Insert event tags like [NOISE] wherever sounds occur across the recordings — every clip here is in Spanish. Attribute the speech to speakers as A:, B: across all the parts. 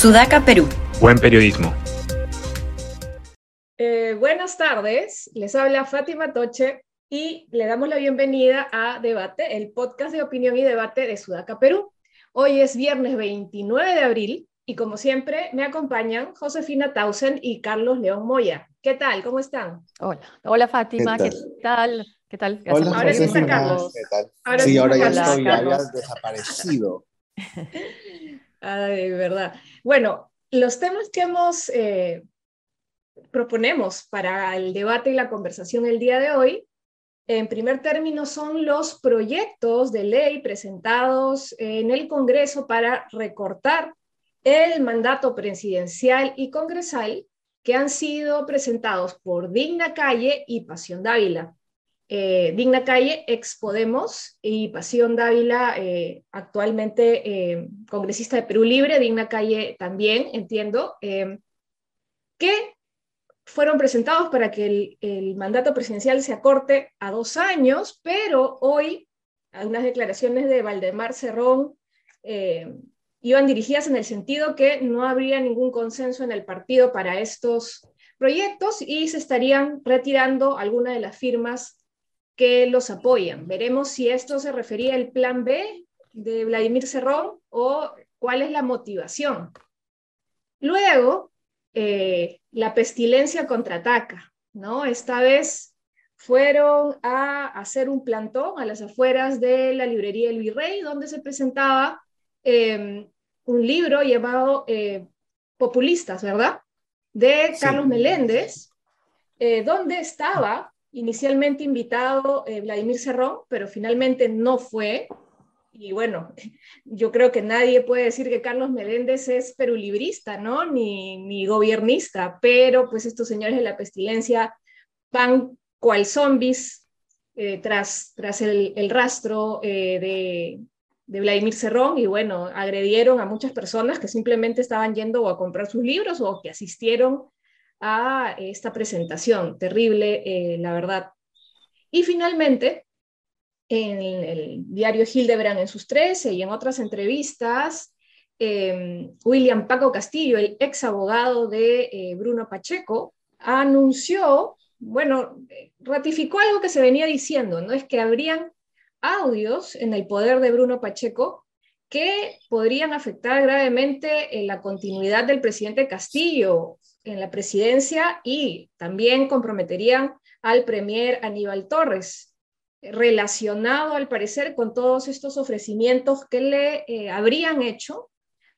A: Sudaca, Perú.
B: Buen periodismo.
C: Eh, buenas tardes, les habla Fátima Toche y le damos la bienvenida a Debate, el podcast de opinión y debate de Sudaca, Perú. Hoy es viernes 29 de abril y como siempre me acompañan Josefina Tausen y Carlos León Moya. ¿Qué tal? ¿Cómo están?
D: Hola, hola Fátima, ¿qué tal? ¿Qué tal?
E: Hola,
C: ahora sí está Carlos.
E: ¿Qué tal?
C: Ahora
E: sí,
C: sí
E: ahora ya
C: está
E: estoy, ya desaparecido. [LAUGHS]
C: Ay, verdad. Bueno, los temas que hemos eh, proponemos para el debate y la conversación el día de hoy, en primer término, son los proyectos de ley presentados en el Congreso para recortar el mandato presidencial y congresal que han sido presentados por Digna Calle y Pasión Dávila. Eh, Digna Calle, ex Podemos, y Pasión Dávila, eh, actualmente eh, congresista de Perú Libre, Digna Calle también, entiendo, que fueron presentados para que el, el, mandato presidencial se acorte a dos años, pero hoy algunas declaraciones de Valdemar Cerrón iban dirigidas en el sentido que no habría ningún consenso en el partido para estos proyectos y se estarían retirando algunas de las firmas que los apoyan. Veremos si esto se refería al plan B de Vladimir Cerrón o cuál es la motivación. Luego, eh, la pestilencia contraataca, ¿no? Esta vez fueron a hacer un plantón a las afueras de la librería El Virrey, donde se presentaba eh, un libro llamado eh, Populistas, ¿verdad? De Carlos sí. Meléndez, eh, donde estaba inicialmente invitado eh, Vladimir Cerrón, pero finalmente no fue. Y bueno, [LAUGHS] yo creo que nadie puede decir que Carlos Meléndez es perulibrista, ¿no? Ni, ni gobiernista, pero pues estos señores de la pestilencia van cual zombies eh, tras, tras el, rastro eh, de, de, Vladimir Cerrón y bueno, agredieron a muchas personas que simplemente estaban yendo o a comprar sus libros o que asistieron a esta presentación. Terrible, eh, la verdad. Y finalmente, en el diario Hildebrand en sus 13 y en otras entrevistas, eh, William Paco Castillo, el ex abogado de eh, Bruno Pacheco, anunció, bueno, ratificó algo que se venía diciendo, ¿no? Es que habrían audios en el poder de Bruno Pacheco que podrían afectar gravemente en la continuidad del presidente Castillo en la presidencia y también comprometerían al premier Aníbal Torres, relacionado al parecer con todos estos ofrecimientos que le eh, habrían hecho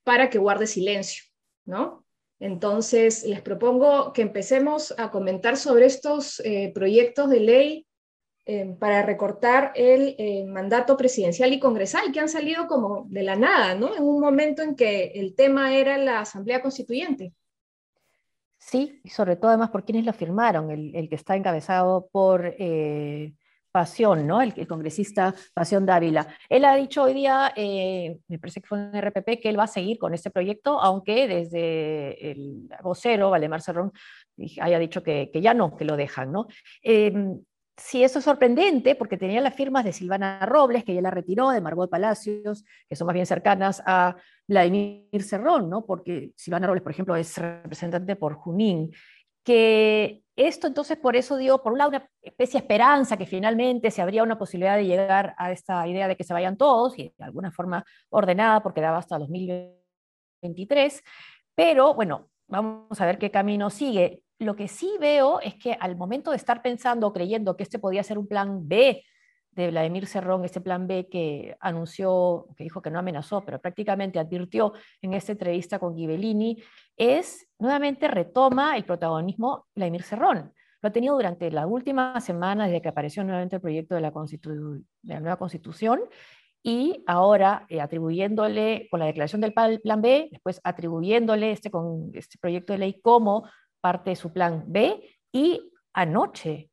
C: para que guarde silencio, ¿no? Entonces, les propongo que empecemos a comentar sobre estos eh, proyectos de ley eh, para recortar el mandato presidencial y congresal que han salido como de la nada, ¿no? En un momento en que el tema era la Asamblea Constituyente.
D: Sí, y sobre todo además por quienes lo firmaron, el, que está encabezado por eh, Pasión, ¿no? El, congresista Pasión Dávila. Él ha dicho hoy día, eh, me parece que fue en RPP, que él va a seguir con este proyecto, aunque desde el vocero, Valdemar Cerrón, haya dicho que, ya no, que lo dejan, ¿no? Eh, sí, eso es sorprendente porque tenía las firmas de Silvana Robles, que ya la retiró, de Margot Palacios, que son más bien cercanas a Vladimir Cerrón, ¿no? Porque Silvana Robles, por ejemplo, es representante por Junín. Que esto entonces por eso dio, por un lado, una especie de esperanza que finalmente se habría una posibilidad de llegar a esta idea de que se vayan todos y de alguna forma ordenada, porque daba hasta 2023. Pero bueno, vamos a ver qué camino sigue. Lo que sí veo es que al momento de estar pensando o creyendo que este podía ser un plan B de Vladimir Cerrón, este plan B que anunció, que dijo que no amenazó, pero prácticamente advirtió en esta entrevista con Ghibellini, es nuevamente retoma el protagonismo Vladimir Cerrón. Lo ha tenido durante la última semana desde que apareció nuevamente el proyecto de la, nueva constitución y ahora eh, atribuyéndole con la declaración del plan B, después atribuyéndole este, con este proyecto de ley como parte de su plan B y anoche,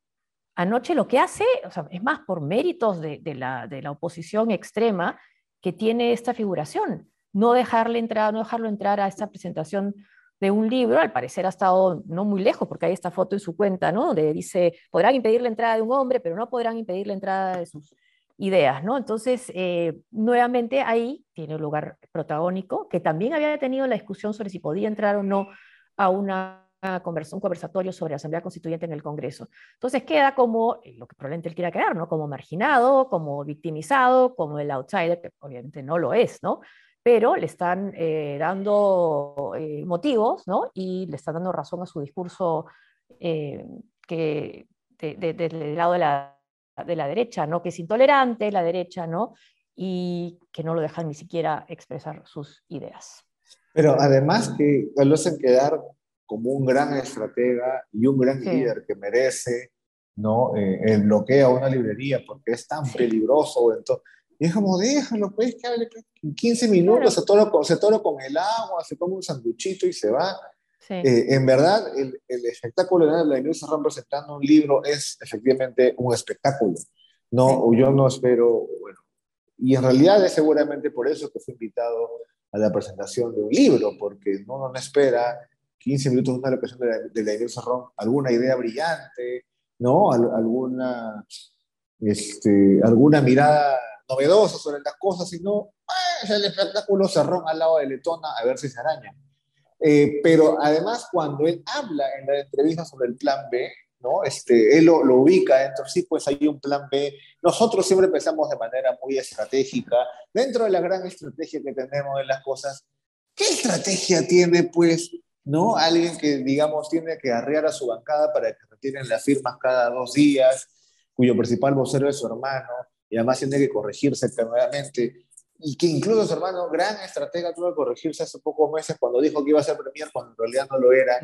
D: anoche lo que hace, es más por méritos de, de, la, de, la, oposición extrema que tiene esta figuración, no dejarle entrar, no dejarlo entrar a esta presentación de un libro, al parecer ha estado no muy lejos, porque hay esta foto en su cuenta, ¿no? Donde dice, podrán impedir la entrada de un hombre, pero no podrán impedir la entrada de sus ideas, ¿no? Entonces, eh, nuevamente ahí tiene un lugar protagónico, que también había tenido la discusión sobre si podía entrar o no a una un conversatorio sobre la Asamblea Constituyente en el Congreso. Entonces queda como lo que probablemente él quiera crear, ¿no? Como marginado, como victimizado, como el outsider, que obviamente no lo es, ¿no? Pero le están eh, dando eh, motivos, ¿no? Y le están dando razón a su discurso que del lado de la de la derecha, ¿no? que es intolerante, la derecha, ¿no? y que no lo dejan ni siquiera expresar sus ideas.
A: Pero además que lo hacen quedar como un gran estratega y un gran líder que merece ¿no? Eh, el bloqueo a una librería porque es tan peligroso. Entonces, y es como, déjalo, pues, que hable 15 minutos, se, toro con, se toro con el agua, se come un sanduchito y se va. Eh, en verdad, el, el espectáculo de la Inés Serrán presentando un libro es efectivamente un espectáculo. No, yo no espero, bueno, y en realidad es seguramente por eso que fue invitado a la presentación de un libro, porque no, no espera 15 minutos de una locación de la, de Inés alguna idea brillante, ¿no? alguna, este, alguna mirada novedosa sobre las cosas, sino pues, el espectáculo Cerrón al lado de Letona a ver si se araña. Eh, pero además, cuando él habla en la entrevista sobre el plan B, ¿no? Este, él lo, ubica dentro, sí, pues hay un plan B. Nosotros siempre pensamos de manera muy estratégica, dentro de la gran estrategia que tenemos en las cosas. ¿Qué estrategia tiene, pues, ¿no? Alguien que, digamos, tiene que arrear a su bancada para que retiren las firmas cada dos días, cuyo principal vocero es su hermano, y además tiene que corregirse nuevamente y que incluso su hermano, gran estratega, tuvo que corregirse hace pocos meses cuando dijo que iba a ser premier cuando en realidad no lo era.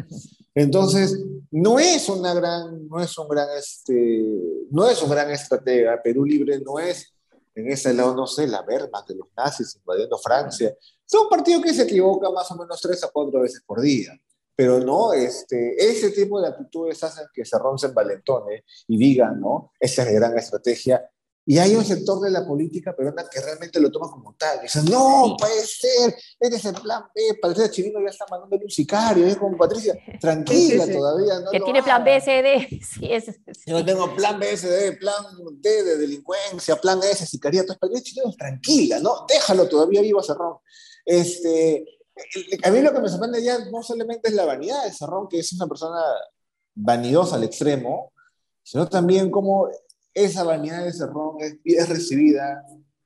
A: Entonces, no es una gran, no es un gran, este, no es un gran estratega. Perú Libre no es en ese lado, no sé, la verma de los nazis invadiendo Francia. Es un partido que se equivoca más o menos tres a cuatro veces por día. Pero no, este, ese tipo de actitudes hacen que se roncen valentones y digan, ¿no? Esa es la gran estrategia y hay un sector de la política peruana que realmente lo toma como tal. Dicen, no, puede ser, este es el plan B. Patricia Chirino ya está mandando un sicario. Es como Patricia, tranquila todavía.
D: No que tiene plan B, CD. [LAUGHS] Sí, es,
A: Yo tengo plan B, CD, plan D de delincuencia, plan S, sicariato. Patricia Chirino, tranquila, ¿no? Déjalo todavía vivo a Cerrón. Este, a mí lo que me sorprende ya no solamente es la vanidad de Cerrón, que es una persona vanidosa al extremo, sino también como esa vanidad de Cerrón es, es recibida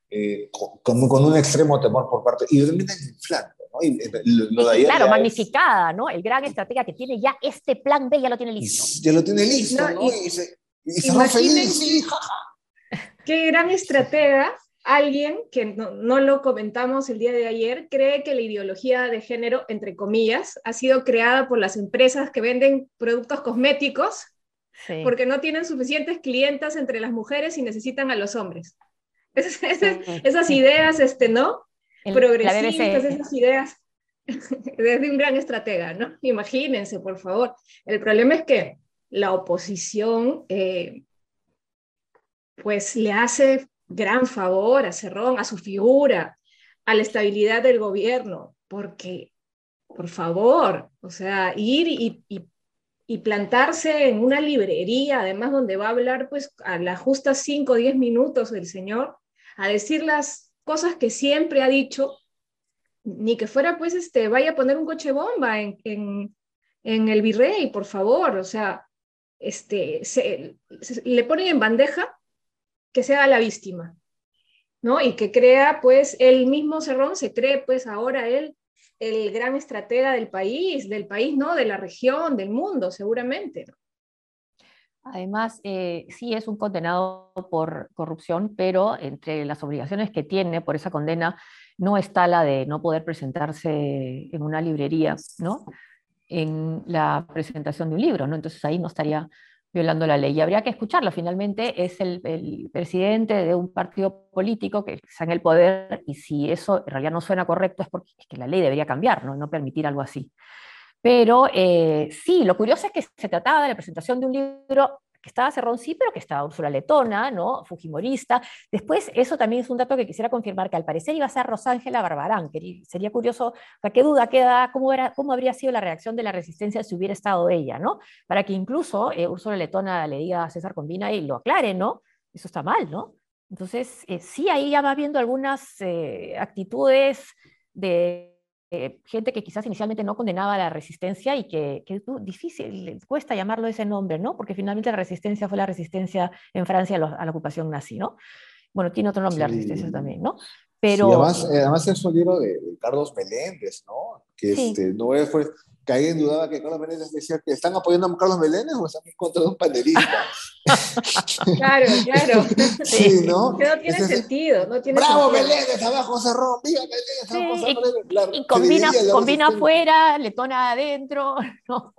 A: eh, con, con, un extremo temor por parte, y termina inflando. ¿no? Y,
D: eh, lo, claro, magnificada, ¿no? El gran estratega que tiene ya este plan B, ya lo tiene listo.
A: ya lo tiene listo, ¿no? Y, se, y feliz, sí,
C: Qué gran estratega alguien que no, no, lo comentamos el día de ayer, cree que la ideología de género, entre comillas, ha sido creada por las empresas que venden productos cosméticos porque no tienen suficientes clientas entre las mujeres y necesitan a los hombres. [LAUGHS] esas ideas, este, ¿no? Progresistas, esas ideas [LAUGHS] desde un gran estratega, ¿no? Imagínense, por favor. El problema es que la oposición, eh, pues le hace gran favor a Cerrón, a su figura, a la estabilidad del gobierno, porque, por favor, o sea, ir y, y y plantarse en una librería, además donde va a hablar pues a las justas 5 o 10 minutos del Señor, a decir las cosas que siempre ha dicho, ni que fuera pues este, vaya a poner un coche bomba en, en, el virrey, por favor, o sea, este, se, le ponen en bandeja que sea la víctima, ¿no? Y que crea pues el mismo Cerrón, se cree pues ahora él el gran estratega del país, del país, ¿no? De la región, del mundo, seguramente.
D: Además, eh, sí es un condenado por corrupción, pero entre las obligaciones que tiene por esa condena no está la de no poder presentarse en una librería, ¿no? En la presentación de un libro, ¿no? Entonces ahí no estaría violando la ley. Y habría que escucharlo. Finalmente es el, presidente de un partido político que está en el poder y si eso en realidad no suena correcto es porque es que la ley debería cambiar, no, no permitir algo así. Pero eh, sí, lo curioso es que se trataba de la presentación de un libro que estaba Cerrón sí, pero que estaba Úrsula Letona, ¿no? Fujimorista. Después, eso también es un dato que quisiera confirmar, que al parecer iba a ser Rosángela Barbarán. Que sería curioso, ¿qué duda queda? ¿Cómo, era, ¿Cómo habría sido la reacción de la resistencia si hubiera estado ella, ¿no? Para que incluso eh, Úrsula Letona le diga a César Combina y lo aclare, ¿no? Eso está mal, ¿no? Entonces, eh, sí, ahí ya va viendo algunas eh, actitudes de eh, gente que quizás inicialmente no condenaba la resistencia y que, es difícil, cuesta llamarlo ese nombre, ¿no? Porque finalmente la resistencia fue la resistencia en Francia a, la ocupación nazi, ¿no? Bueno, tiene otro nombre la resistencia también, ¿no?
A: Pero... además, además es un libro de, Carlos Meléndez, ¿no? Que este, no fue, que alguien dudaba que Carlos Meléndez decía que están apoyando a Carlos Meléndez o están en contra de un panelista. [LAUGHS]
C: claro, claro. [LAUGHS]
A: Sí, ¿no?
C: Pero no tiene sentido, no tiene
A: ¡Bravo Meléndez! ¡Abajo Cerrón! ¡Viva Meléndez! ¡Abajo
D: Cerrón! y, combina, combina afuera, letona adentro, [LAUGHS] ¿no?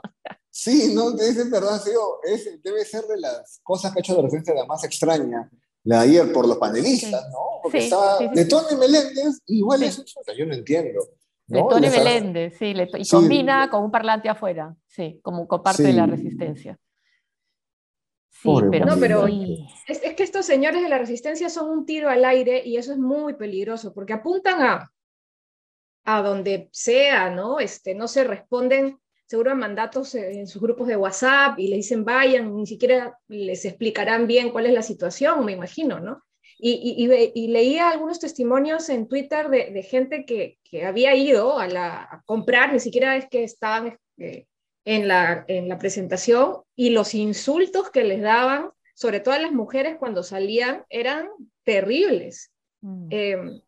A: Sí, no, es verdad, sí, es, debe ser de las cosas que ha hecho de referencia la más extraña la de ayer por los panelistas, ¿no? Porque estaba Letona y Meléndez, igual es eso, yo no entiendo.
D: ¿no? Tony Meléndez, sí, y combina con un parlante afuera, sí, como parte de la resistencia.
C: Sí, pero, no, pero es, que estos señores de la resistencia son un tiro al aire y eso es muy peligroso porque apuntan a, a donde sea, ¿no? Este, no se responden seguro a mandatos en sus grupos de WhatsApp y le dicen vayan, ni siquiera les explicarán bien cuál es la situación, me imagino, ¿no? Y, leía algunos testimonios en Twitter de, gente que, había ido a, la, comprar, ni siquiera es que estaban eh, en, la, en la presentación, y los insultos que les daban, sobre todo a las mujeres cuando salían, eran terribles. Mm. Em,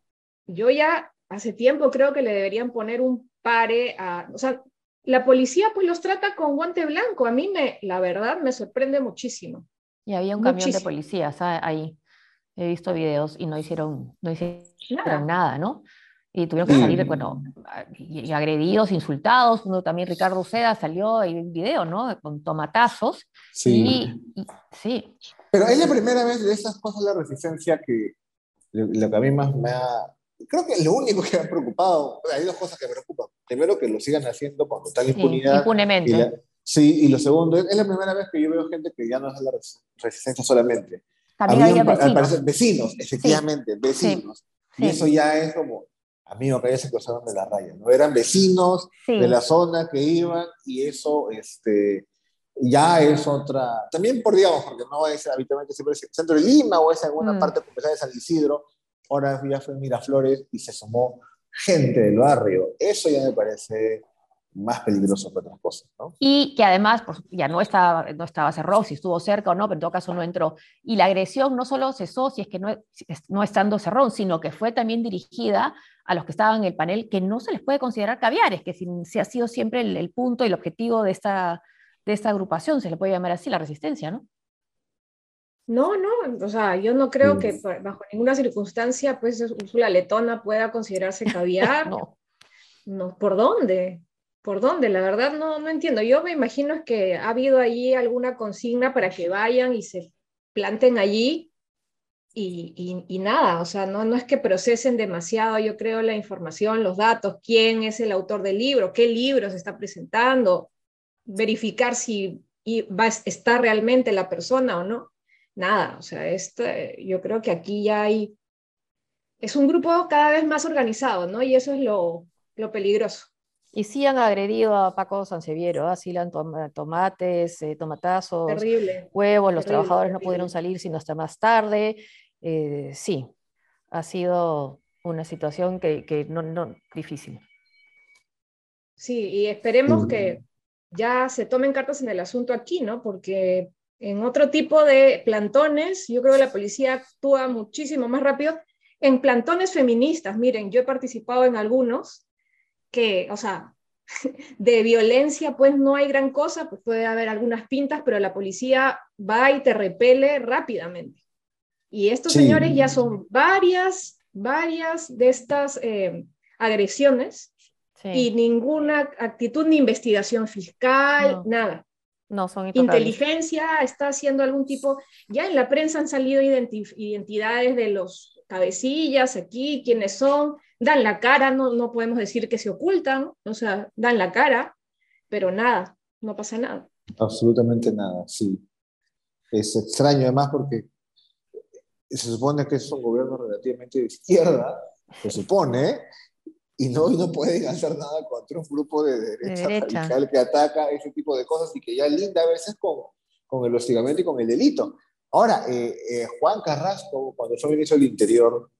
C: yo ya hace tiempo creo que le deberían poner un pare a, o sea, la policía pues los trata con guante blanco. A mí me, la verdad, me sorprende muchísimo.
D: Y había un camión de policías ahí. He visto videos y no hicieron, no hicieron nada, ¿no? Y tuvieron que salir, bueno, y, agredidos, insultados. Uno también, Ricardo Seda, salió en un video, ¿no? Con tomatazos. Sí. sí.
A: Pero es la primera vez de esas cosas de la resistencia que lo, que a mí más me ha... Creo que lo único que me ha preocupado, hay dos cosas que me preocupan. Primero, que lo sigan haciendo cuando está la impunidad.
D: impunemente.
A: sí, y lo segundo, es la primera vez que yo veo gente que ya no es la resistencia solamente,
D: también había, vecinos.
A: vecinos, efectivamente, vecinos. Y eso ya es como, amigo, que ya se cruzaron de la raya, ¿no? Eran vecinos de la zona que iban y eso, este, ya es otra, también por, digamos, porque no es habitualmente siempre el centro de Lima o es alguna mm. parte de San Isidro, ahora ya fue Miraflores y se sumó gente del barrio. Eso ya me parece más peligroso que otras cosas. ¿no?
D: Y que además pues, ya no estaba, no estaba cerrado, si estuvo cerca o no, pero en todo caso no entró. Y la agresión no solo cesó si es que no, no estando cerrado, sino que fue también dirigida a los que estaban en el panel, que no se les puede considerar caviares, que si, si ha sido siempre el, punto y el objetivo de esta, de esta agrupación, se le puede llamar así, la resistencia, ¿no?
C: No, no, o sea, yo no creo que bajo ninguna circunstancia, pues, Úrsula Letona pueda considerarse [LAUGHS] caviar. no. no. ¿Por dónde? ¿Por dónde? La verdad no, no entiendo. Yo me imagino que ha habido allí alguna consigna para que vayan y se planten allí y, y, nada, o sea, no, no es que procesen demasiado, yo creo, la información, los datos, quién es el autor del libro, qué libro se está presentando, verificar si va, está realmente la persona o no. Nada, o sea, este, yo creo que aquí ya hay, es un grupo cada vez más organizado, ¿no? Y eso es lo, lo peligroso.
D: Y sí han agredido a Paco Sanseviero, así le han tomates, eh, tomatazos, huevos, los trabajadores no pudieron salir sino hasta más tarde. Eh, sí, ha sido una situación que, que no, no, difícil.
C: Sí, y esperemos que ya se tomen cartas en el asunto aquí, ¿no? Porque en otro tipo de plantones, yo creo que la policía actúa muchísimo más rápido. En plantones feministas, miren, yo he participado en algunos que, o sea, [LAUGHS] de violencia pues no hay gran cosa, pues puede haber algunas pintas, pero la policía va y te repele rápidamente. Y estos señores ya son varias, varias de estas eh, agresiones y ninguna actitud ni investigación fiscal, nada.
D: No, son
C: Inteligencia está haciendo algún tipo, ya en la prensa han salido identidades de los cabecillas aquí, quiénes son, dan la cara, no, no podemos decir que se ocultan, o sea, dan la cara, pero nada, no pasa nada.
A: Absolutamente nada, sí. Es extraño además porque se supone que es un gobierno relativamente de izquierda, se supone, y no, y no pueden hacer nada contra un grupo de derecha, radical que ataca ese tipo de cosas y que ya linda a veces con, con el hostigamiento y con el delito. Ahora, eh, eh, Juan Carrasco, cuando fue ministro del Interior,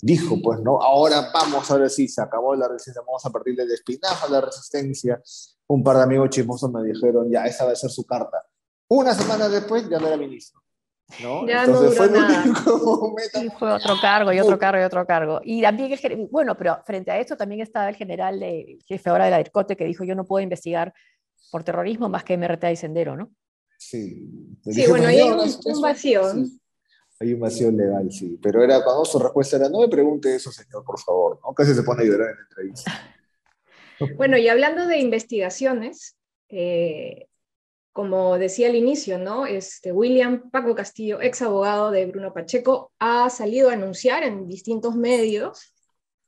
A: dijo, pues, ¿no? Ahora vamos, ahora sí, se acabó la resistencia, vamos a partir del espinazo a la resistencia. Un par de amigos chismosos me dijeron, ya, esa va a ser su carta. Una semana después ya no era ministro. ¿no?
C: Ya Entonces fue, nada.
D: Y [LAUGHS] fue otro cargo y otro cargo y otro cargo. Y también, el, bueno, pero frente a esto también estaba el general de, jefe ahora de la DIRCOTE que dijo, yo no puedo investigar por terrorismo más que MRTA y Sendero, ¿no?
A: Sí.
C: Sí, bueno, hay un, vacío.
A: Hay un vacío legal, sí. Pero era cuando su respuesta era, no me pregunte eso, señor, por favor. ¿no? Casi se pone a llorar en la entrevista. [LAUGHS]
C: bueno, y hablando de investigaciones, eh, como decía al inicio, ¿no? Este, William Paco Castillo, ex abogado de Bruno Pacheco, ha salido a anunciar en distintos medios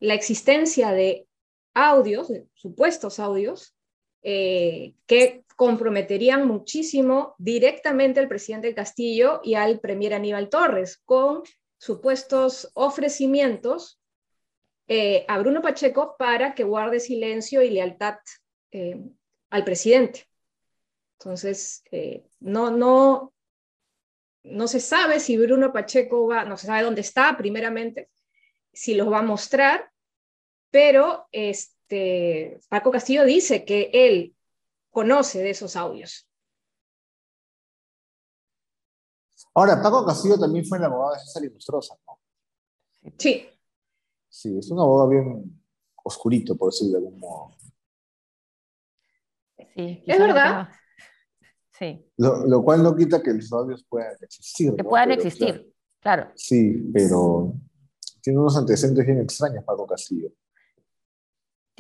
C: la existencia de audios, de supuestos audios, eh, que comprometerían muchísimo directamente al presidente Castillo y al premier Aníbal Torres con supuestos ofrecimientos eh, a Bruno Pacheco para que guarde silencio y lealtad eh, al presidente. Entonces, eh, no, no, no se sabe si Bruno Pacheco va, no se sabe dónde está primeramente, si los va a mostrar, pero este, Paco Castillo dice que él conoce de esos audios.
A: Ahora, Paco Castillo también fue el abogado de César Ilustrosa, ¿no?
C: Sí.
A: Sí, es un abogado bien oscurito, por decirlo de algún modo.
C: Sí, es verdad.
A: Lo, cual no quita que los audios puedan existir.
D: Que puedan existir, claro,
A: Sí, pero tiene unos antecedentes bien extraños, Paco Castillo.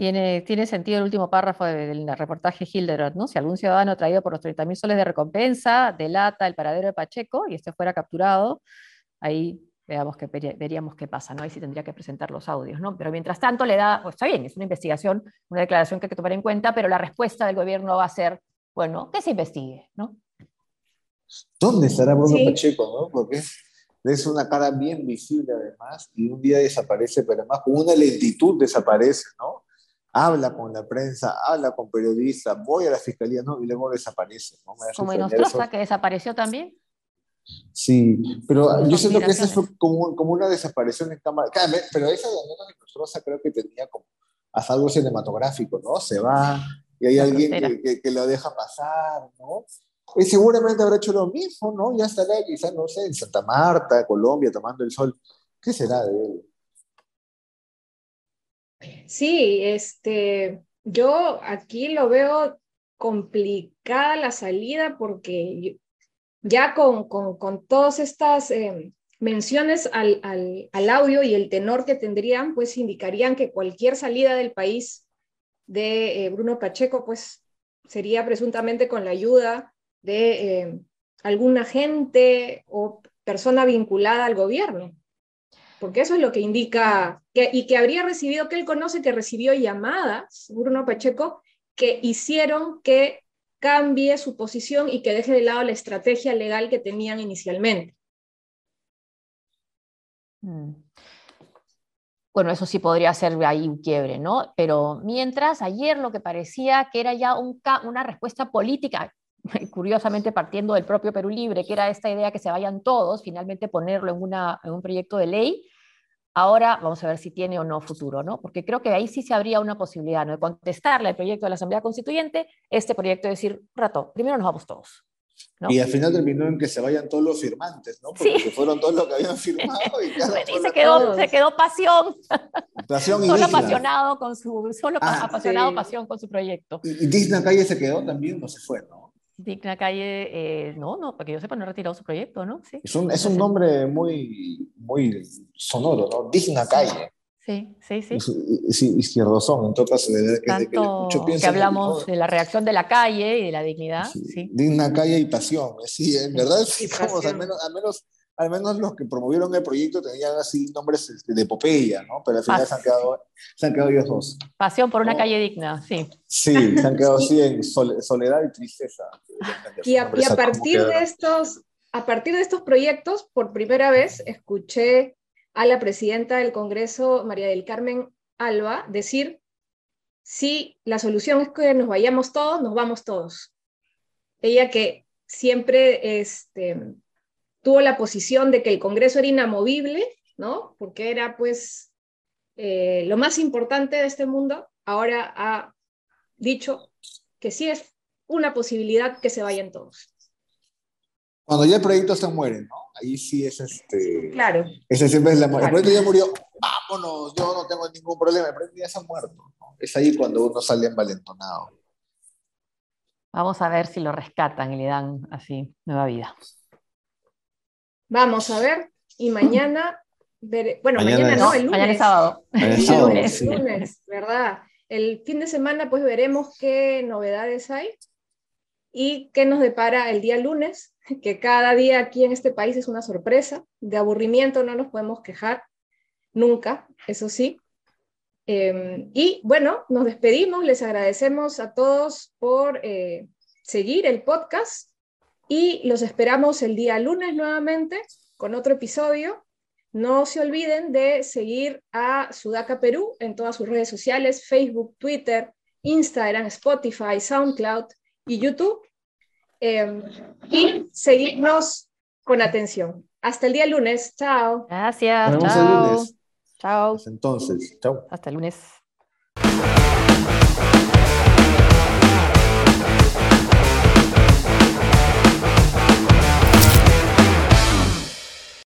D: Tiene, tiene sentido el último párrafo del, reportaje Hilderod, ¿no? Si algún ciudadano traído por los 30.000 soles de recompensa delata el paradero de Pacheco y este fuera capturado, ahí veamos que, veríamos qué pasa, ¿no? Ahí sí tendría que presentar los audios, ¿no? Pero mientras tanto le da, pues está bien, es una investigación, una declaración que hay que tomar en cuenta, pero la respuesta del gobierno va a ser bueno, que se investigue, ¿no?
A: ¿Dónde estará Bruno Pacheco, no? Porque es una cara bien visible además y un día desaparece, pero además con una lentitud desaparece, ¿no? Habla con la prensa, habla con periodistas, voy a la fiscalía, ¿no? Y luego desaparece, ¿no?
D: Como Nostroza, que desapareció también.
A: Sí, pero yo siento que esa fue como, como, una desaparición en cámara. Pero esa de Nostroza creo que tenía como hasta algo cinematográfico, ¿no? Se va, y hay alguien que, que, lo deja pasar, ¿no? Y seguramente habrá hecho lo mismo, ¿no? Ya estará quizás, no sé, en Santa Marta, Colombia, tomando el sol. ¿Qué será de él?
C: Sí, este, yo aquí lo veo complicada la salida porque ya con, con, con todas estas eh, menciones al, al, al, audio y el tenor que tendrían, pues indicarían que cualquier salida del país de eh, Bruno Pacheco, pues sería presuntamente con la ayuda de eh, algún agente o persona vinculada al gobierno, porque eso es lo que indica, y que habría recibido, que él conoce que recibió llamadas, Bruno Pacheco, que hicieron que cambie su posición y que deje de lado la estrategia legal que tenían inicialmente.
D: Mm bueno, eso sí podría ser ahí un quiebre, ¿no? Pero mientras, ayer lo que parecía que era ya un, una respuesta política, [LAUGHS] curiosamente partiendo del propio Perú Libre, que era esta idea que se vayan todos, finalmente ponerlo en, una, en un proyecto de ley, ahora vamos a ver si tiene o no futuro, ¿no? Porque creo que ahí sí se habría una posibilidad, ¿no? De contestarle al proyecto de la Asamblea Constituyente, este proyecto de decir, rato, primero nos vamos todos.
A: Y al final terminó en que se vayan todos los firmantes, ¿no? Porque se fueron todos los que habían firmado y, [LAUGHS]
D: se, quedó, se quedó pasión.
A: Pasión
D: solo apasionado con su, solo ah, apasionado pasión con su proyecto.
A: Y, Digna Calle se quedó también, no se fue, ¿no?
D: Digna Calle, eh, no, no, porque yo sepa, no ha retirado su proyecto, ¿no?
A: Sí. Es un, es un nombre muy, muy sonoro, ¿no? Digna Calle.
D: Sí, sí, sí.
A: Sí, izquierdosón, en todo caso.
D: Tanto que, que hablamos de la reacción de la calle y de la dignidad. Sí,
A: Digna calle y pasión. Sí, en [LAUGHS] verdad, al, menos, al, menos, al menos los que promovieron el proyecto tenían así nombres este, de epopeya, ¿no? Pero al final se, han quedado, se han quedado ellos dos.
D: Pasión por una calle digna, sí.
A: Sí, se han quedado [LAUGHS] así en soledad y tristeza. [LAUGHS]
C: Y a, y a partir de estos, a partir de estos proyectos, por primera vez escuché a la presidenta del Congreso, María del Carmen Alba, decir, si la solución es que nos vayamos todos, nos vamos todos. Ella que siempre este, tuvo la posición de que el Congreso era inamovible, ¿no? Porque era pues eh, lo más importante de este mundo, ahora ha dicho que sí es una posibilidad que se vayan todos.
A: Cuando ya el proyecto se muere, ¿no? Ahí sí es este.
C: Claro.
A: Ese siempre es la El proyecto ya murió, vámonos, yo no tengo ningún problema, el proyecto ya se ha muerto. ¿no? Es ahí cuando uno sale envalentonado.
D: Vamos a ver si lo rescatan y le dan así nueva vida.
C: Vamos a ver. Y mañana, bueno, mañana, no, el lunes. [LAUGHS]
D: Mañana es sábado.
C: El lunes, lunes, ¿verdad? El fin de semana pues veremos qué novedades hay y qué nos depara el día lunes, que cada día aquí en este país es una sorpresa. De aburrimiento no nos podemos quejar, nunca, eso sí. Em, y bueno, nos despedimos, les agradecemos a todos por eh, seguir el podcast y los esperamos el día lunes nuevamente con otro episodio. No se olviden de seguir a Sudaca Perú en todas sus redes sociales, Facebook, Twitter, Instagram, Spotify, SoundCloud y YouTube. Em, y seguirnos con atención. Hasta el día lunes. Chao.
D: Gracias. Chao. Chao.
A: entonces. Chao.
D: Hasta el lunes.